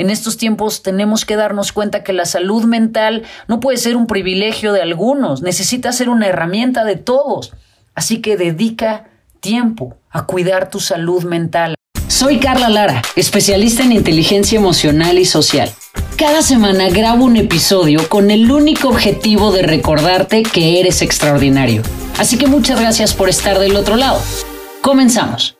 En estos tiempos tenemos que darnos cuenta que la salud mental no puede ser un privilegio de algunos, necesita ser una herramienta de todos. Así que dedica tiempo a cuidar tu salud mental. Soy Carla Lara, especialista en inteligencia emocional y social. Cada semana grabo un episodio con el único objetivo de recordarte que eres extraordinario. Así que muchas gracias por estar del otro lado. Comenzamos.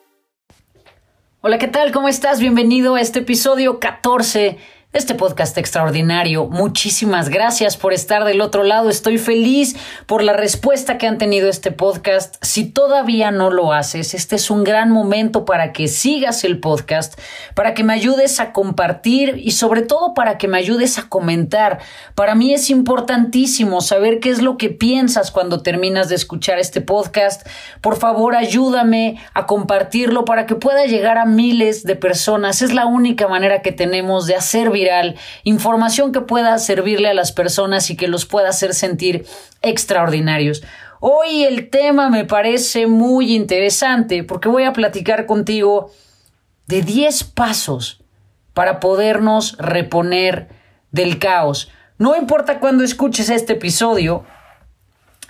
Hola, ¿qué tal? ¿Cómo estás? Bienvenido a este episodio 14 este podcast extraordinario. Muchísimas gracias por estar del otro lado. Estoy feliz por la respuesta que han tenido este podcast. Si todavía no lo haces, este es un gran momento para que sigas el podcast, para que me ayudes a compartir y sobre todo para que me ayudes a comentar. Para mí es importantísimo saber qué es lo que piensas cuando terminas de escuchar este podcast. Por favor, ayúdame a compartirlo para que pueda llegar a miles de personas. Es la única manera que tenemos de hacer información que pueda servirle a las personas y que los pueda hacer sentir extraordinarios. Hoy el tema me parece muy interesante porque voy a platicar contigo de 10 pasos para podernos reponer del caos. No importa cuando escuches este episodio,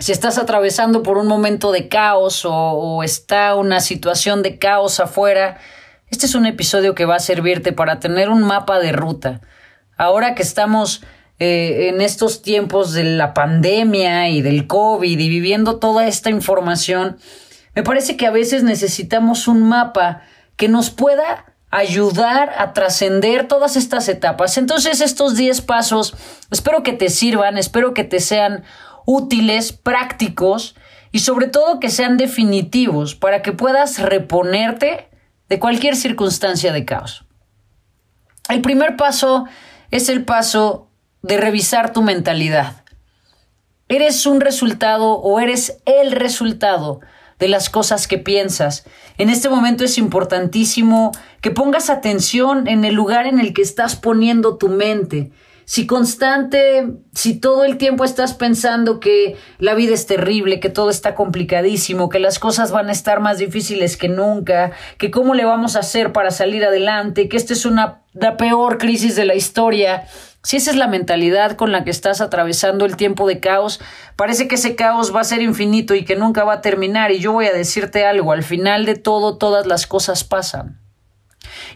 si estás atravesando por un momento de caos o, o, está una situación de caos afuera, este es un episodio que va a servirte para tener un mapa de ruta. Ahora que estamos eh, en estos tiempos de la pandemia y del COVID y viviendo toda esta información, me parece que a veces necesitamos un mapa que nos pueda ayudar a trascender todas estas etapas. Entonces estos 10 pasos espero que te sirvan, espero que te sean útiles, prácticos y sobre todo que sean definitivos para que puedas reponerte de cualquier circunstancia de caos. El primer paso es el paso de revisar tu mentalidad. Eres un resultado o eres el resultado de las cosas que piensas. En este momento es importantísimo que pongas atención en el lugar en el que estás poniendo tu mente si constante, si todo el tiempo estás pensando que la vida es terrible, que todo está complicadísimo, que las cosas van a estar más difíciles que nunca, que cómo le vamos a hacer para salir adelante, que esta es una la peor crisis de la historia, si esa es la mentalidad con la que estás atravesando el tiempo de caos, parece que ese caos va a ser infinito y que nunca va a terminar. Y yo voy a decirte algo, al final de todo, todas las cosas pasan.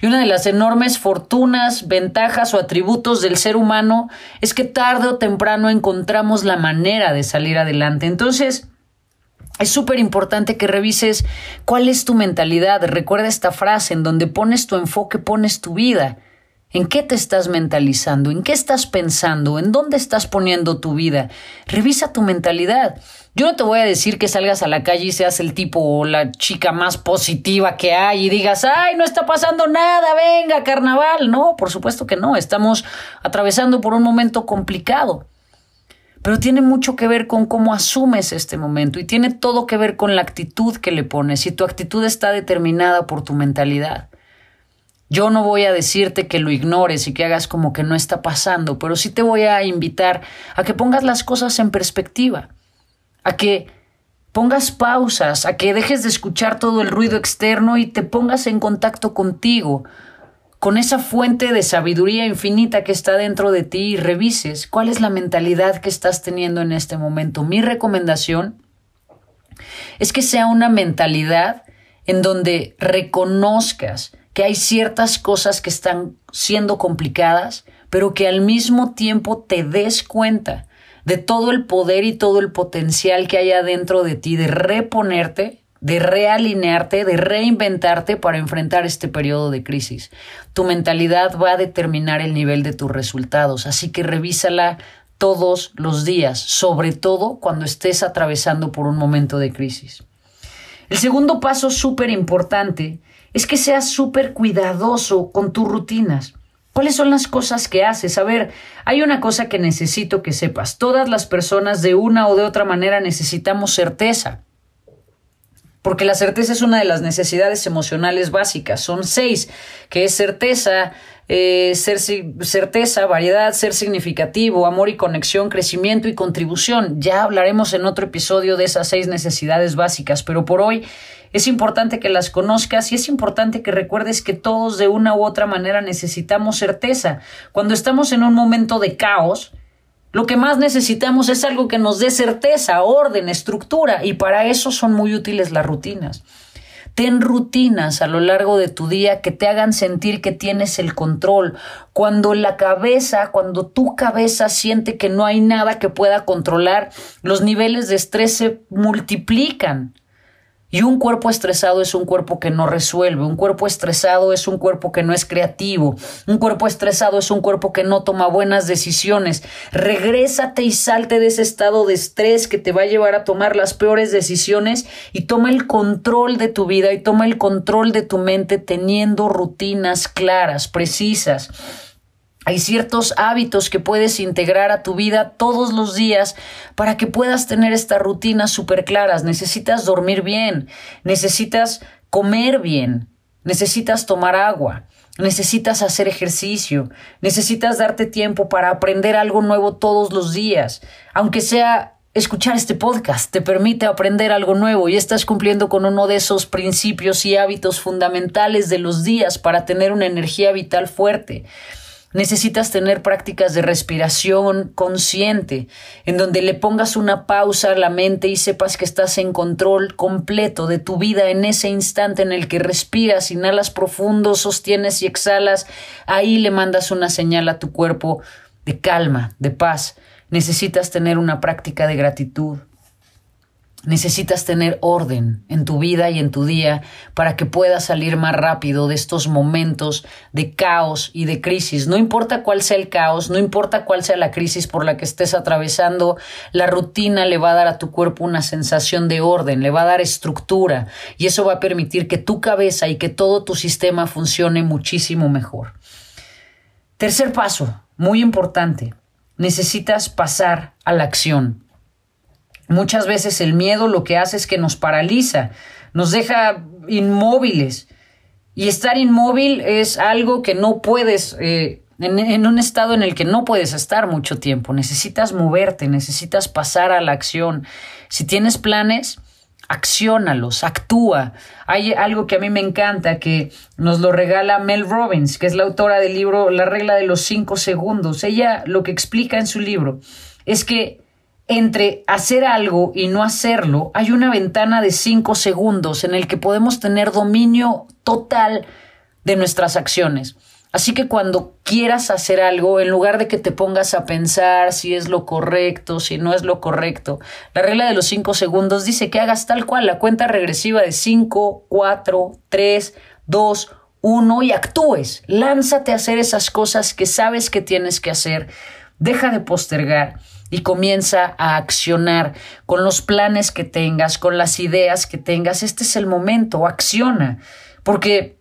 Y una de las enormes fortunas, ventajas o atributos del ser humano es que tarde o temprano encontramos la manera de salir adelante. Entonces, es súper importante que revises cuál es tu mentalidad. Recuerda esta frase, en donde pones tu enfoque, pones tu vida. ¿En qué te estás mentalizando? ¿En qué estás pensando? ¿En dónde estás poniendo tu vida? Revisa tu mentalidad. Yo no te voy a decir que salgas a la calle y seas el tipo o la chica más positiva que hay y digas, ay, no está pasando nada, venga, carnaval. No, por supuesto que no. Estamos atravesando por un momento complicado. Pero tiene mucho que ver con cómo asumes este momento y tiene todo que ver con la actitud que le pones. Y tu actitud está determinada por tu mentalidad. Yo no voy a decirte que lo ignores y que hagas como que no está pasando, pero sí te voy a invitar a que pongas las cosas en perspectiva, a que pongas pausas, a que dejes de escuchar todo el ruido externo y te pongas en contacto contigo, con esa fuente de sabiduría infinita que está dentro de ti y revises cuál es la mentalidad que estás teniendo en este momento. Mi recomendación es que sea una mentalidad en donde reconozcas que hay ciertas cosas que están siendo complicadas, pero que al mismo tiempo te des cuenta de todo el poder y todo el potencial que hay adentro de ti de reponerte, de realinearte, de reinventarte para enfrentar este periodo de crisis. Tu mentalidad va a determinar el nivel de tus resultados, así que revísala todos los días, sobre todo cuando estés atravesando por un momento de crisis. El segundo paso súper importante es que seas súper cuidadoso con tus rutinas. ¿Cuáles son las cosas que haces? A ver, hay una cosa que necesito que sepas. Todas las personas de una o de otra manera necesitamos certeza. Porque la certeza es una de las necesidades emocionales básicas. Son seis, que es certeza, eh, ser certeza, variedad, ser significativo, amor y conexión, crecimiento y contribución. Ya hablaremos en otro episodio de esas seis necesidades básicas, pero por hoy es importante que las conozcas y es importante que recuerdes que todos de una u otra manera necesitamos certeza. Cuando estamos en un momento de caos, lo que más necesitamos es algo que nos dé certeza, orden, estructura, y para eso son muy útiles las rutinas. Ten rutinas a lo largo de tu día que te hagan sentir que tienes el control. Cuando la cabeza, cuando tu cabeza siente que no hay nada que pueda controlar, los niveles de estrés se multiplican. Y un cuerpo estresado es un cuerpo que no resuelve, un cuerpo estresado es un cuerpo que no es creativo, un cuerpo estresado es un cuerpo que no toma buenas decisiones. Regrésate y salte de ese estado de estrés que te va a llevar a tomar las peores decisiones y toma el control de tu vida y toma el control de tu mente teniendo rutinas claras, precisas. Hay ciertos hábitos que puedes integrar a tu vida todos los días para que puedas tener estas rutinas súper claras. Necesitas dormir bien, necesitas comer bien, necesitas tomar agua, necesitas hacer ejercicio, necesitas darte tiempo para aprender algo nuevo todos los días, aunque sea Escuchar este podcast te permite aprender algo nuevo y estás cumpliendo con uno de esos principios y hábitos fundamentales de los días para tener una energía vital fuerte. Necesitas tener prácticas de respiración consciente, en donde le pongas una pausa a la mente y sepas que estás en control completo de tu vida en ese instante en el que respiras, inhalas profundo, sostienes y exhalas. Ahí le mandas una señal a tu cuerpo de calma, de paz. Necesitas tener una práctica de gratitud, Necesitas tener orden en tu vida y en tu día para que puedas salir más rápido de estos momentos de caos y de crisis. No importa cuál sea el caos, no importa cuál sea la crisis por la que estés atravesando, la rutina le va a dar a tu cuerpo una sensación de orden, le va a dar estructura y eso va a permitir que tu cabeza y que todo tu sistema funcione muchísimo mejor. Tercer paso, muy importante, necesitas pasar a la acción. Muchas veces el miedo lo que hace es que nos paraliza, nos deja inmóviles. Y estar inmóvil es algo que no puedes, eh, en, un estado en el que no puedes estar mucho tiempo. Necesitas moverte, necesitas pasar a la acción. Si tienes planes, acciónalos, actúa. Hay algo que a mí me encanta que nos lo regala Mel Robbins, que es la autora del libro La regla de los cinco segundos. Ella lo que explica en su libro es que entre hacer algo y no hacerlo, hay una ventana de cinco segundos en el que podemos tener dominio total de nuestras acciones. Así que cuando quieras hacer algo, en lugar de que te pongas a pensar si es lo correcto, si no es lo correcto, la regla de los cinco segundos dice que hagas tal cual la cuenta regresiva de cinco, cuatro, tres, dos, uno y actúes. Lánzate a hacer esas cosas que sabes que tienes que hacer. Deja de postergar y comienza a accionar con los planes que tengas, con las ideas que tengas. Este es el momento, acciona, porque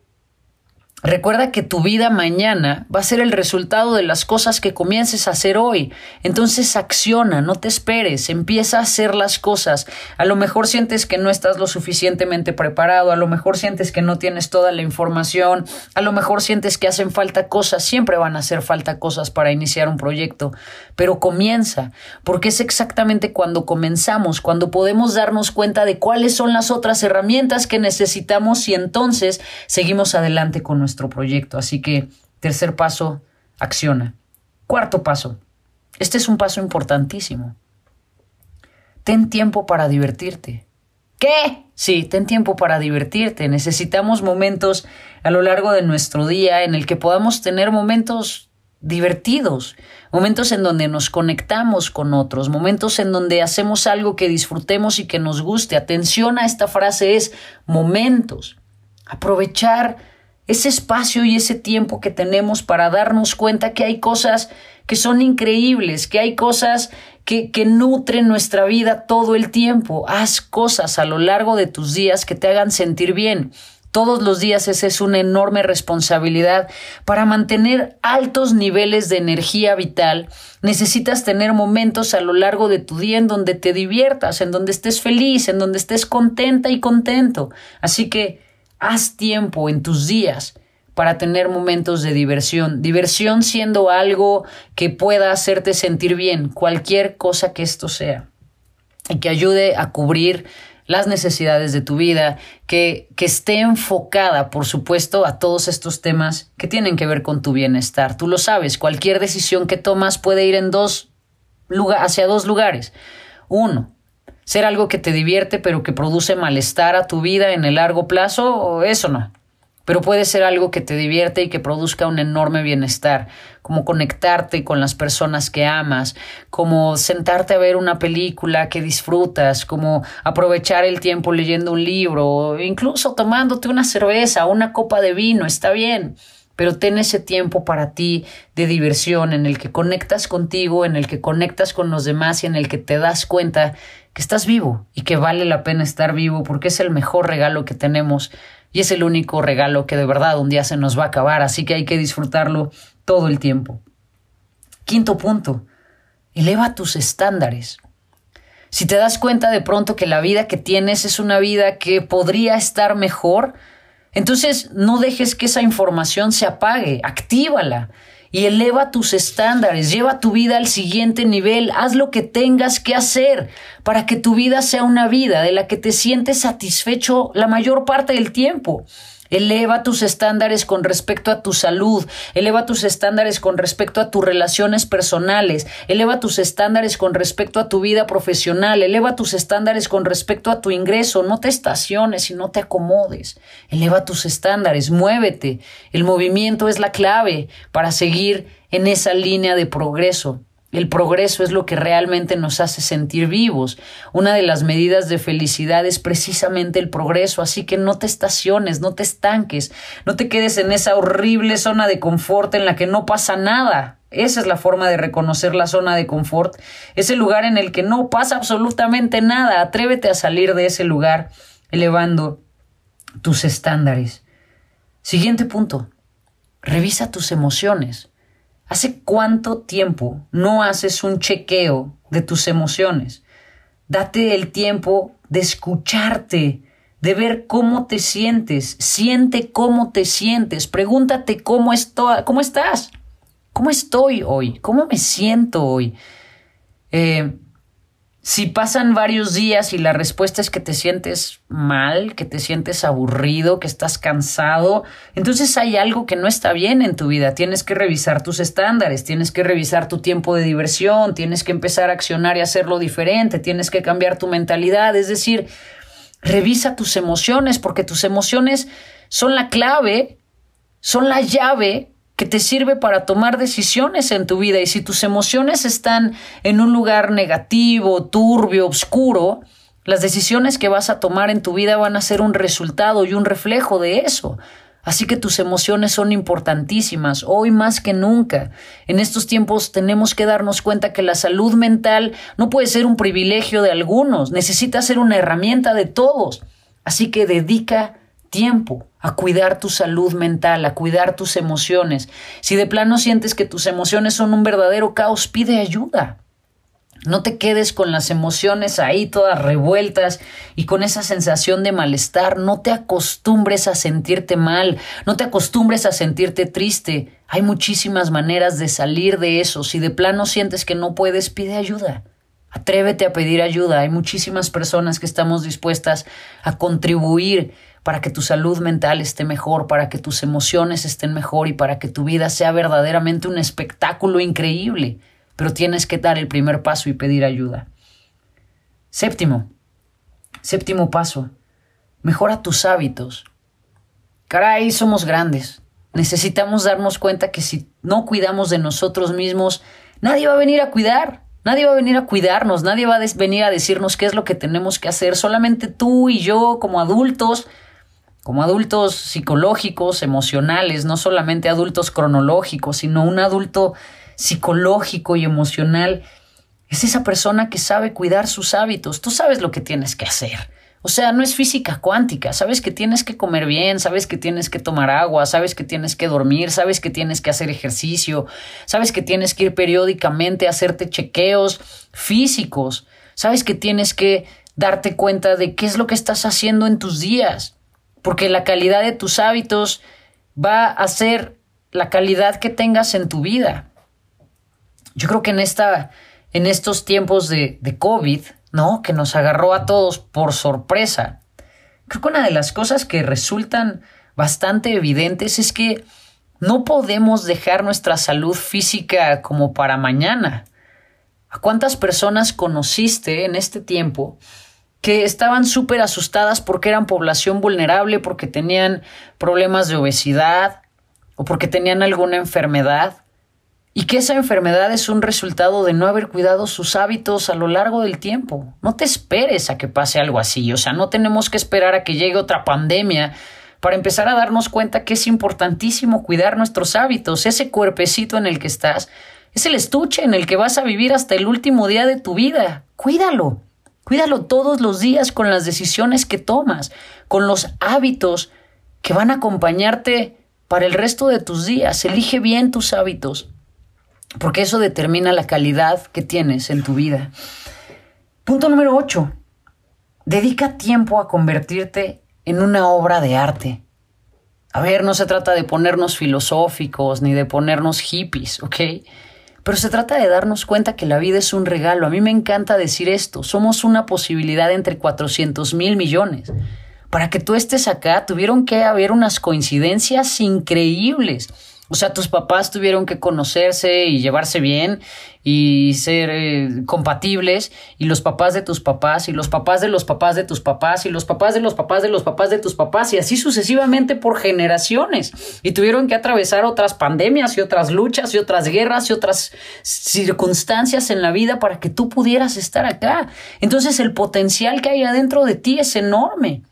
Recuerda que tu vida mañana va a ser el resultado de las cosas que comiences a hacer hoy. Entonces acciona, no te esperes, empieza a hacer las cosas. A lo mejor sientes que no estás lo suficientemente preparado, a lo mejor sientes que no tienes toda la información, a lo mejor sientes que hacen falta cosas, siempre van a hacer falta cosas para iniciar un proyecto, pero comienza, porque es exactamente cuando comenzamos, cuando podemos darnos cuenta de cuáles son las otras herramientas que necesitamos y entonces seguimos adelante con nuestro proyecto. Así que, tercer paso, acciona. Cuarto paso. Este es un paso importantísimo. Ten tiempo para divertirte. ¿Qué? Sí, ten tiempo para divertirte. Necesitamos momentos a lo largo de nuestro día en el que podamos tener momentos divertidos, momentos en donde nos conectamos con otros, momentos en donde hacemos algo que disfrutemos y que nos guste. Atención a esta frase es momentos. Aprovechar ese espacio y ese tiempo que tenemos para darnos cuenta que hay cosas que son increíbles, que hay cosas que, que, nutren nuestra vida todo el tiempo. Haz cosas a lo largo de tus días que te hagan sentir bien. Todos los días esa es una enorme responsabilidad. Para mantener altos niveles de energía vital, necesitas tener momentos a lo largo de tu día en donde te diviertas, en donde estés feliz, en donde estés contenta y contento. Así que Haz tiempo en tus días para tener momentos de diversión. Diversión siendo algo que pueda hacerte sentir bien, cualquier cosa que esto sea, y que ayude a cubrir las necesidades de tu vida, que, que esté enfocada, por supuesto, a todos estos temas que tienen que ver con tu bienestar. Tú lo sabes, cualquier decisión que tomas puede ir en dos hacia dos lugares. Uno, ser algo que te divierte pero que produce malestar a tu vida en el largo plazo, eso no. Pero puede ser algo que te divierte y que produzca un enorme bienestar, como conectarte con las personas que amas, como sentarte a ver una película que disfrutas, como aprovechar el tiempo leyendo un libro, incluso tomándote una cerveza, una copa de vino, está bien pero ten ese tiempo para ti de diversión en el que conectas contigo, en el que conectas con los demás y en el que te das cuenta que estás vivo y que vale la pena estar vivo porque es el mejor regalo que tenemos y es el único regalo que de verdad un día se nos va a acabar, así que hay que disfrutarlo todo el tiempo. Quinto punto, eleva tus estándares. Si te das cuenta de pronto que la vida que tienes es una vida que podría estar mejor, entonces, no dejes que esa información se apague, actívala y eleva tus estándares, lleva tu vida al siguiente nivel, haz lo que tengas que hacer para que tu vida sea una vida de la que te sientes satisfecho la mayor parte del tiempo. Eleva tus estándares con respecto a tu salud, eleva tus estándares con respecto a tus relaciones personales, eleva tus estándares con respecto a tu vida profesional, eleva tus estándares con respecto a tu ingreso, no te estaciones y no te acomodes, eleva tus estándares, muévete. El movimiento es la clave para seguir en esa línea de progreso. El progreso es lo que realmente nos hace sentir vivos. Una de las medidas de felicidad es precisamente el progreso, así que no te estaciones, no te estanques, no te quedes en esa horrible zona de confort en la que no pasa nada. Esa es la forma de reconocer la zona de confort, ese lugar en el que no pasa absolutamente nada. Atrévete a salir de ese lugar elevando tus estándares. Siguiente punto. Revisa tus emociones. ¿Hace cuánto tiempo no haces un chequeo de tus emociones? Date el tiempo de escucharte, de ver cómo te sientes, siente cómo te sientes, pregúntate cómo, estoy, cómo estás, cómo estoy hoy, cómo me siento hoy. Eh, si pasan varios días y la respuesta es que te sientes mal, que te sientes aburrido, que estás cansado, entonces hay algo que no está bien en tu vida. Tienes que revisar tus estándares, tienes que revisar tu tiempo de diversión, tienes que empezar a accionar y hacerlo diferente, tienes que cambiar tu mentalidad. Es decir, revisa tus emociones porque tus emociones son la clave, son la llave que te sirve para tomar decisiones en tu vida y si tus emociones están en un lugar negativo, turbio, oscuro, las decisiones que vas a tomar en tu vida van a ser un resultado y un reflejo de eso. Así que tus emociones son importantísimas, hoy más que nunca. En estos tiempos tenemos que darnos cuenta que la salud mental no puede ser un privilegio de algunos, necesita ser una herramienta de todos. Así que dedica tiempo a cuidar tu salud mental, a cuidar tus emociones. Si de plano sientes que tus emociones son un verdadero caos, pide ayuda. No te quedes con las emociones ahí todas revueltas y con esa sensación de malestar. No te acostumbres a sentirte mal, no te acostumbres a sentirte triste. Hay muchísimas maneras de salir de eso. Si de plano sientes que no puedes, pide ayuda. Atrévete a pedir ayuda. Hay muchísimas personas que estamos dispuestas a contribuir para que tu salud mental esté mejor, para que tus emociones estén mejor y para que tu vida sea verdaderamente un espectáculo increíble. Pero tienes que dar el primer paso y pedir ayuda. Séptimo, séptimo paso, mejora tus hábitos. Caray, somos grandes. Necesitamos darnos cuenta que si no cuidamos de nosotros mismos, nadie va a venir a cuidar. Nadie va a venir a cuidarnos, nadie va a venir a decirnos qué es lo que tenemos que hacer. Solamente tú y yo como adultos como adultos psicológicos, emocionales, no solamente adultos cronológicos, sino un adulto psicológico y emocional, es esa persona que sabe cuidar sus hábitos. Tú sabes lo que tienes que hacer. O sea, no es física cuántica. Sabes que tienes que comer bien, sabes que tienes que tomar agua, sabes que tienes que dormir, sabes que tienes que hacer ejercicio, sabes que tienes que ir periódicamente a hacerte chequeos físicos, sabes que tienes que darte cuenta de qué es lo que estás haciendo en tus días porque la calidad de tus hábitos va a ser la calidad que tengas en tu vida. Yo creo que en, esta, en estos tiempos de, de COVID, ¿no? Que nos agarró a todos por sorpresa. Creo que una de las cosas que resultan bastante evidentes es que no podemos dejar nuestra salud física como para mañana. ¿A cuántas personas conociste en este tiempo que estaban súper asustadas porque eran población vulnerable, porque tenían problemas de obesidad o porque tenían alguna enfermedad? Y que esa enfermedad es un resultado de no haber cuidado sus hábitos a lo largo del tiempo. No te esperes a que pase algo así. O sea, no tenemos que esperar a que llegue otra pandemia para empezar a darnos cuenta que es importantísimo cuidar nuestros hábitos. Ese cuerpecito en el que estás es el estuche en el que vas a vivir hasta el último día de tu vida. Cuídalo. Cuídalo todos los días con las decisiones que tomas, con los hábitos que van a acompañarte para el resto de tus días. Elige bien tus hábitos, porque eso determina la calidad que tienes en tu vida. Punto número 8. Dedica tiempo a convertirte en una obra de arte. A ver, no se trata de ponernos filosóficos ni de ponernos hippies, ¿ok? Pero se trata de darnos cuenta que la vida es un regalo. A mí me encanta decir esto. Somos una posibilidad entre 400 mil millones. Para que tú estés acá, tuvieron que haber unas coincidencias increíbles o sea, tus papás tuvieron que conocerse y llevarse bien y ser eh, compatibles y los papás de tus papás y los papás de los papás de tus papás y los papás de los papás de los papás de tus papás y así sucesivamente por generaciones y tuvieron que atravesar otras pandemias y otras luchas y otras guerras y otras circunstancias en la vida para que tú pudieras estar acá. Entonces el potencial que hay adentro de ti es enorme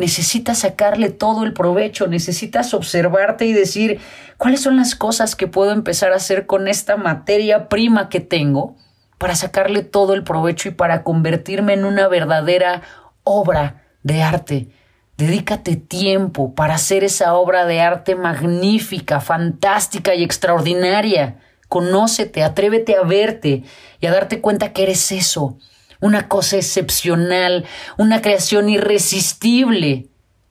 necesitas sacarle todo el provecho, necesitas observarte y decir cuáles son las cosas que puedo empezar a hacer con esta materia prima que tengo para sacarle todo el provecho y para convertirme en una verdadera obra de arte. Dedícate tiempo para hacer esa obra de arte magnífica, fantástica y extraordinaria. Conócete, atrévete a verte y a darte cuenta que eres eso, una cosa excepcional, una creación irresistible.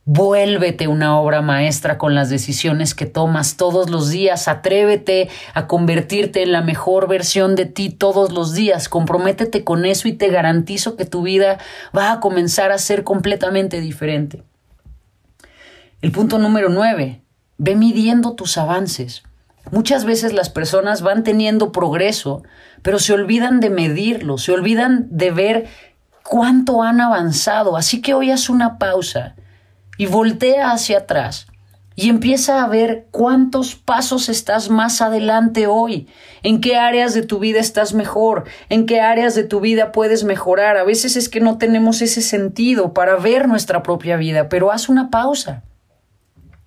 Vuélvete una obra maestra con las decisiones que tomas todos los días. Atrévete a convertirte en la mejor versión de ti todos los días. Comprométete con eso y te garantizo que tu vida va a comenzar a ser completamente diferente. El punto número nueve. Ve midiendo tus avances. Muchas veces las personas van teniendo progreso, pero se olvidan de medirlo, se olvidan de ver cuánto han avanzado. Así que hoy haz una pausa y voltea hacia atrás y empieza a ver cuántos pasos estás más adelante hoy, en qué áreas de tu vida estás mejor, en qué áreas de tu vida puedes mejorar. A veces es que no tenemos ese sentido para ver nuestra propia vida, pero haz una pausa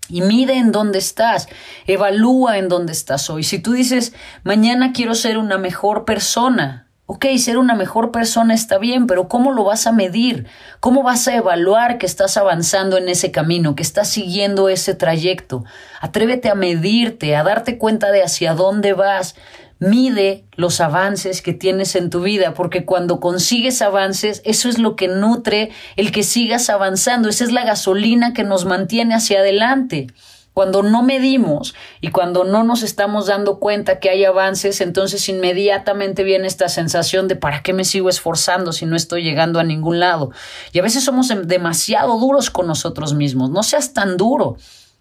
y mide en dónde estás, evalúa en dónde estás hoy. Si tú dices, mañana quiero ser una mejor persona, ok, ser una mejor persona está bien, pero ¿cómo lo vas a medir? ¿Cómo vas a evaluar que estás avanzando en ese camino, que estás siguiendo ese trayecto? Atrévete a medirte, a darte cuenta de hacia dónde vas. Mide los avances que tienes en tu vida, porque cuando consigues avances, eso es lo que nutre el que sigas avanzando, esa es la gasolina que nos mantiene hacia adelante. Cuando no medimos y cuando no nos estamos dando cuenta que hay avances, entonces inmediatamente viene esta sensación de ¿para qué me sigo esforzando si no estoy llegando a ningún lado? Y a veces somos demasiado duros con nosotros mismos. No seas tan duro.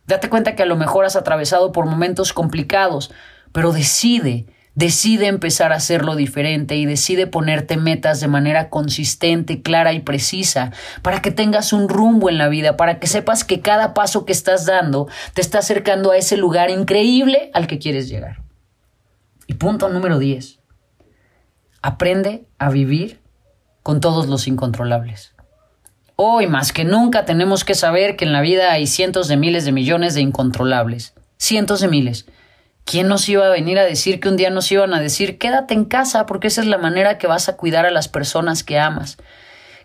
Date cuenta que a lo mejor has atravesado por momentos complicados, pero decide Decide empezar a hacerlo diferente y decide ponerte metas de manera consistente, clara y precisa, para que tengas un rumbo en la vida, para que sepas que cada paso que estás dando te está acercando a ese lugar increíble al que quieres llegar. Y punto número 10. Aprende a vivir con todos los incontrolables. Hoy más que nunca tenemos que saber que en la vida hay cientos de miles de millones de incontrolables. Cientos de miles ¿Quién nos iba a venir a decir que un día nos iban a decir quédate en casa porque esa es la manera que vas a cuidar a las personas que amas?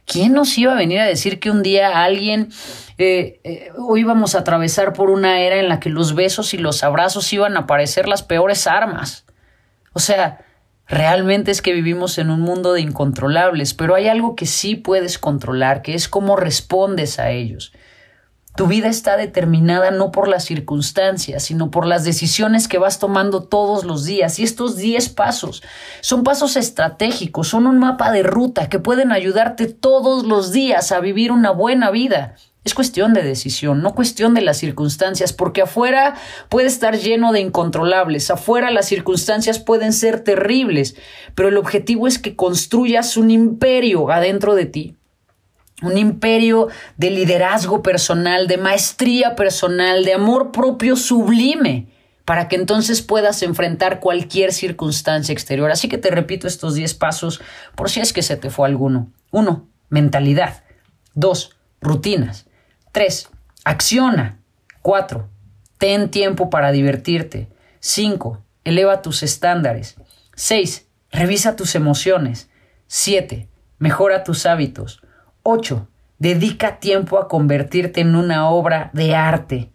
¿Quién nos iba a venir a decir que un día alguien eh, eh, o íbamos a atravesar por una era en la que los besos y los abrazos iban a parecer las peores armas? O sea, realmente es que vivimos en un mundo de incontrolables, pero hay algo que sí puedes controlar, que es cómo respondes a ellos. Tu vida está determinada no por las circunstancias, sino por las decisiones que vas tomando todos los días. Y estos 10 pasos son pasos estratégicos, son un mapa de ruta que pueden ayudarte todos los días a vivir una buena vida. Es cuestión de decisión, no cuestión de las circunstancias, porque afuera puede estar lleno de incontrolables, afuera las circunstancias pueden ser terribles, pero el objetivo es que construyas un imperio adentro de ti un imperio de liderazgo personal, de maestría personal, de amor propio sublime, para que entonces puedas enfrentar cualquier circunstancia exterior. Así que te repito estos 10 pasos por si es que se te fue alguno. 1. Mentalidad. 2. Rutinas. 3. Acciona. 4. Ten tiempo para divertirte. 5. Eleva tus estándares. 6. Revisa tus emociones. 7. Mejora tus hábitos. 8. Dedica tiempo a convertirte en una obra de arte.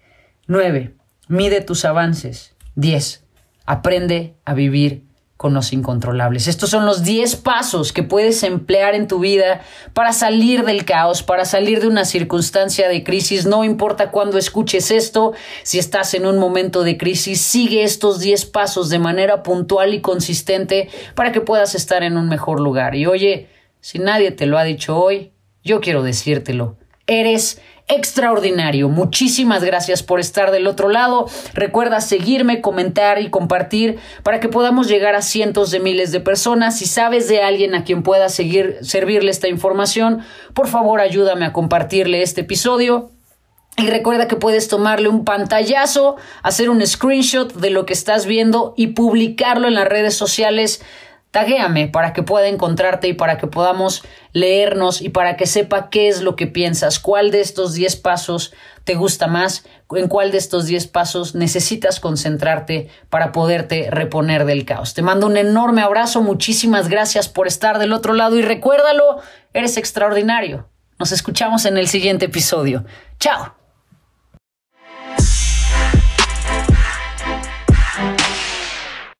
9. Mide tus avances. 10. Aprende a vivir con los incontrolables. Estos son los 10 pasos que puedes emplear en tu vida para salir del caos, para salir de una circunstancia de crisis. No importa cuándo escuches esto, si estás en un momento de crisis, sigue estos 10 pasos de manera puntual y consistente para que puedas estar en un mejor lugar. Y oye, si nadie te lo ha dicho hoy, yo quiero decírtelo. Eres extraordinario. Muchísimas gracias por estar del otro lado. Recuerda seguirme, comentar y compartir para que podamos llegar a cientos de miles de personas. Si sabes de alguien a quien pueda seguir servirle esta información, por favor ayúdame a compartirle este episodio. Y recuerda que puedes tomarle un pantallazo, hacer un screenshot de lo que estás viendo y publicarlo en las redes sociales Taguéame para que pueda encontrarte y para que podamos leernos y para que sepa qué es lo que piensas, cuál de estos 10 pasos te gusta más, en cuál de estos 10 pasos necesitas concentrarte para poderte reponer del caos. Te mando un enorme abrazo, muchísimas gracias por estar del otro lado y recuérdalo, eres extraordinario. Nos escuchamos en el siguiente episodio. Chao.